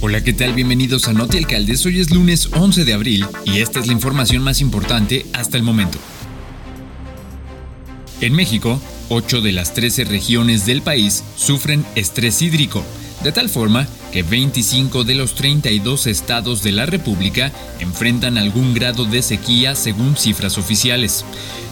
Hola, ¿qué tal? Bienvenidos a Noti Alcaldes. Hoy es lunes 11 de abril y esta es la información más importante hasta el momento. En México, 8 de las 13 regiones del país sufren estrés hídrico, de tal forma que 25 de los 32 estados de la República enfrentan algún grado de sequía según cifras oficiales.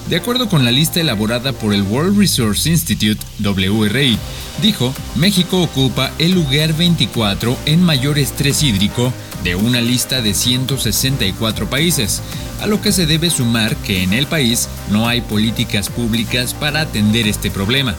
De acuerdo con la lista elaborada por el World Resource Institute, WRI, dijo, México ocupa el lugar 24 en mayor estrés hídrico de una lista de 164 países, a lo que se debe sumar que en el país no hay políticas públicas para atender este problema.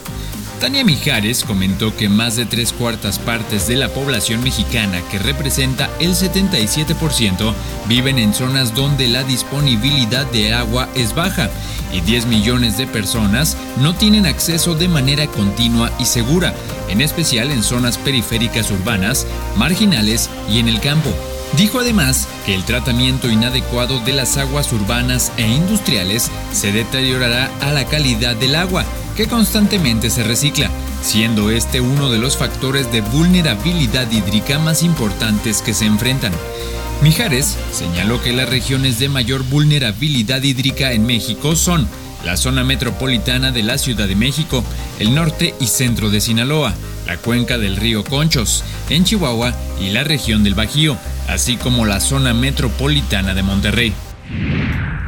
Tania Mijares comentó que más de tres cuartas partes de la población mexicana, que representa el 77%, viven en zonas donde la disponibilidad de agua es baja y 10 millones de personas no tienen acceso de manera continua y segura, en especial en zonas periféricas urbanas, marginales y en el campo. Dijo además que el tratamiento inadecuado de las aguas urbanas e industriales se deteriorará a la calidad del agua, que constantemente se recicla, siendo este uno de los factores de vulnerabilidad hídrica más importantes que se enfrentan. Mijares señaló que las regiones de mayor vulnerabilidad hídrica en México son la zona metropolitana de la Ciudad de México, el norte y centro de Sinaloa, la cuenca del río Conchos, en Chihuahua y la región del Bajío, así como la zona metropolitana de Monterrey.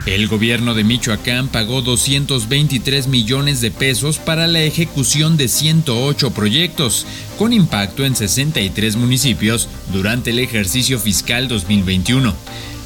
El gobierno de Michoacán pagó 223 millones de pesos para la ejecución de 108 proyectos, con impacto en 63 municipios durante el ejercicio fiscal 2021.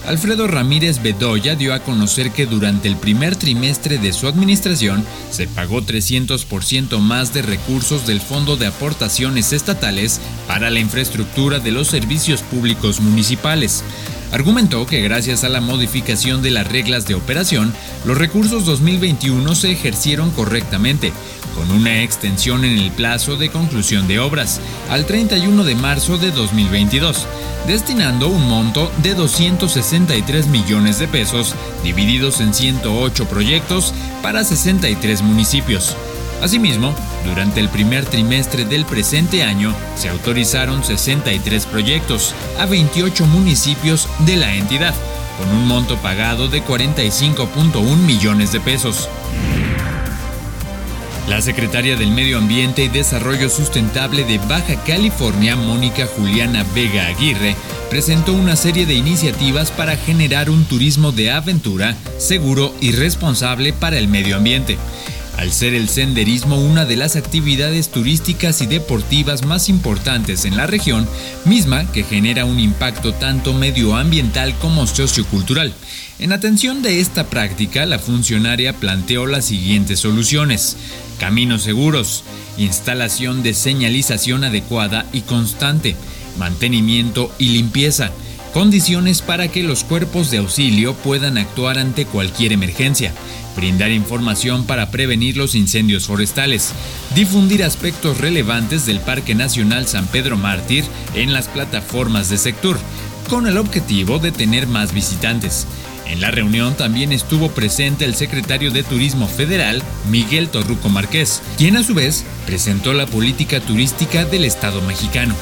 Alfredo Ramírez Bedoya dio a conocer que durante el primer trimestre de su administración se pagó 300% más de recursos del Fondo de Aportaciones Estatales para la infraestructura de los servicios públicos municipales. Argumentó que gracias a la modificación de las reglas de operación, los recursos 2021 se ejercieron correctamente, con una extensión en el plazo de conclusión de obras al 31 de marzo de 2022 destinando un monto de 263 millones de pesos divididos en 108 proyectos para 63 municipios. Asimismo, durante el primer trimestre del presente año se autorizaron 63 proyectos a 28 municipios de la entidad, con un monto pagado de 45.1 millones de pesos. La secretaria del Medio Ambiente y Desarrollo Sustentable de Baja California, Mónica Juliana Vega Aguirre, presentó una serie de iniciativas para generar un turismo de aventura, seguro y responsable para el medio ambiente. Al ser el senderismo una de las actividades turísticas y deportivas más importantes en la región, misma que genera un impacto tanto medioambiental como sociocultural. En atención de esta práctica, la funcionaria planteó las siguientes soluciones caminos seguros, instalación de señalización adecuada y constante, mantenimiento y limpieza, condiciones para que los cuerpos de auxilio puedan actuar ante cualquier emergencia, brindar información para prevenir los incendios forestales, difundir aspectos relevantes del Parque Nacional San Pedro Mártir en las plataformas de sector, con el objetivo de tener más visitantes, en la reunión también estuvo presente el secretario de Turismo Federal, Miguel Torruco Márquez, quien a su vez presentó la política turística del Estado mexicano.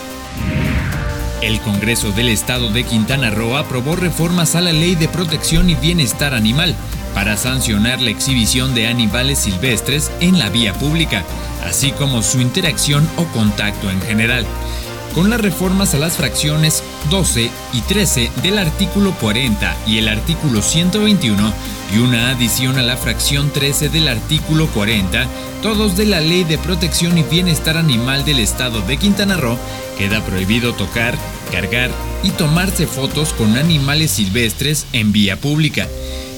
El Congreso del Estado de Quintana Roo aprobó reformas a la Ley de Protección y Bienestar Animal para sancionar la exhibición de animales silvestres en la vía pública, así como su interacción o contacto en general con las reformas a las fracciones 12 y 13 del artículo 40 y el artículo 121 y una adición a la fracción 13 del artículo 40, todos de la Ley de Protección y Bienestar Animal del Estado de Quintana Roo, queda prohibido tocar, cargar y tomarse fotos con animales silvestres en vía pública.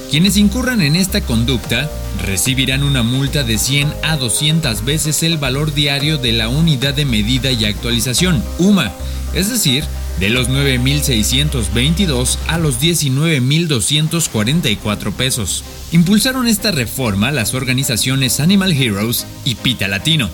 Quienes incurran en esta conducta recibirán una multa de 100 a 200 veces el valor diario de la unidad de medida y actualización, UMA, es decir, de los 9.622 a los 19.244 pesos. Impulsaron esta reforma las organizaciones Animal Heroes y Pita Latino.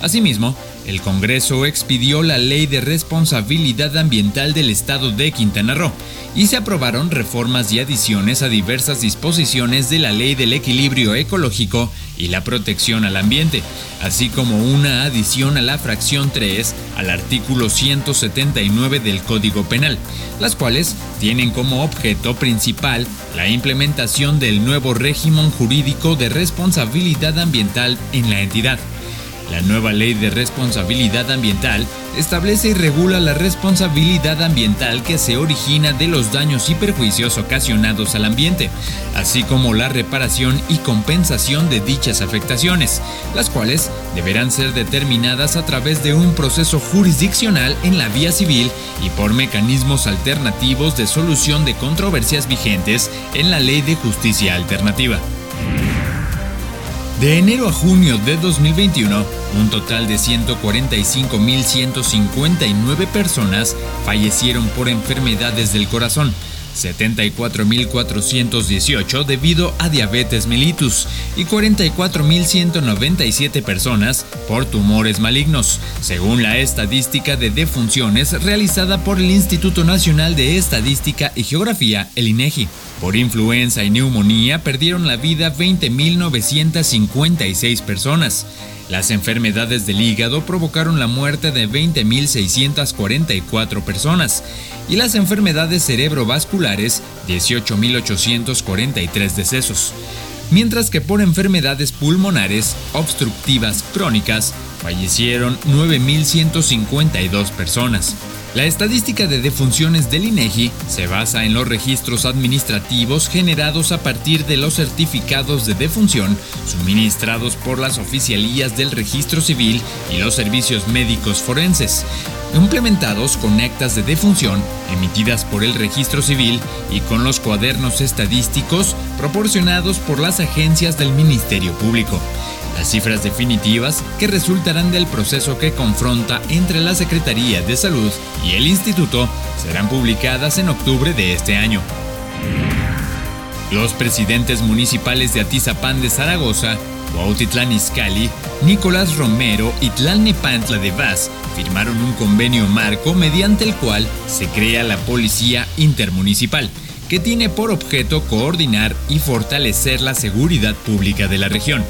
Asimismo, el Congreso expidió la Ley de Responsabilidad Ambiental del Estado de Quintana Roo y se aprobaron reformas y adiciones a diversas disposiciones de la Ley del Equilibrio Ecológico y la protección al ambiente, así como una adición a la fracción 3 al artículo 179 del Código Penal, las cuales tienen como objeto principal la implementación del nuevo régimen jurídico de responsabilidad ambiental en la entidad. La nueva ley de responsabilidad ambiental establece y regula la responsabilidad ambiental que se origina de los daños y perjuicios ocasionados al ambiente, así como la reparación y compensación de dichas afectaciones, las cuales deberán ser determinadas a través de un proceso jurisdiccional en la vía civil y por mecanismos alternativos de solución de controversias vigentes en la Ley de Justicia Alternativa. De enero a junio de 2021, un total de 145.159 personas fallecieron por enfermedades del corazón, 74.418 debido a diabetes mellitus y 44.197 personas por tumores malignos, según la estadística de defunciones realizada por el Instituto Nacional de Estadística y Geografía, el INEGI. Por influenza y neumonía perdieron la vida 20.956 personas. Las enfermedades del hígado provocaron la muerte de 20.644 personas y las enfermedades cerebrovasculares 18.843 decesos, mientras que por enfermedades pulmonares obstructivas crónicas fallecieron 9.152 personas. La estadística de defunciones del INEGI se basa en los registros administrativos generados a partir de los certificados de defunción suministrados por las oficialías del registro civil y los servicios médicos forenses, implementados con actas de defunción emitidas por el registro civil y con los cuadernos estadísticos proporcionados por las agencias del Ministerio Público. Las cifras definitivas que resultarán del proceso que confronta entre la Secretaría de Salud y el Instituto serán publicadas en octubre de este año. Los presidentes municipales de Atizapán de Zaragoza, Cuautitlán Izcalli, Nicolás Romero y Tlalnepantla de Vaz firmaron un convenio marco mediante el cual se crea la Policía Intermunicipal, que tiene por objeto coordinar y fortalecer la seguridad pública de la región.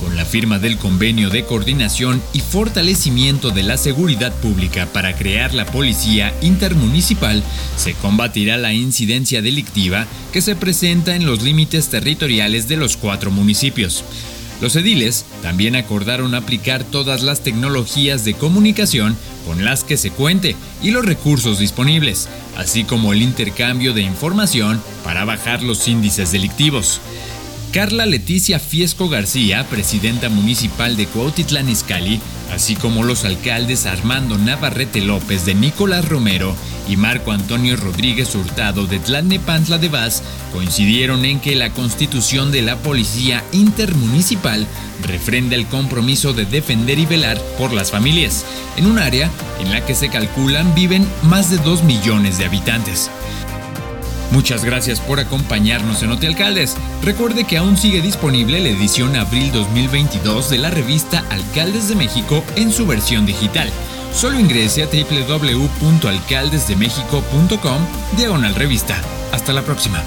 Con la firma del convenio de coordinación y fortalecimiento de la seguridad pública para crear la Policía Intermunicipal, se combatirá la incidencia delictiva que se presenta en los límites territoriales de los cuatro municipios. Los ediles también acordaron aplicar todas las tecnologías de comunicación con las que se cuente y los recursos disponibles, así como el intercambio de información para bajar los índices delictivos. Carla Leticia Fiesco García, presidenta municipal de Cuautitlán Izcalli, así como los alcaldes Armando Navarrete López de Nicolás Romero y Marco Antonio Rodríguez Hurtado de Tlalnepantla de Vaz, coincidieron en que la constitución de la Policía Intermunicipal refrenda el compromiso de defender y velar por las familias, en un área en la que se calculan viven más de 2 millones de habitantes. Muchas gracias por acompañarnos en Alcaldes. Recuerde que aún sigue disponible la edición abril 2022 de la revista Alcaldes de México en su versión digital. Solo ingrese a www.alcaldesdemexico.com diagonal revista. Hasta la próxima.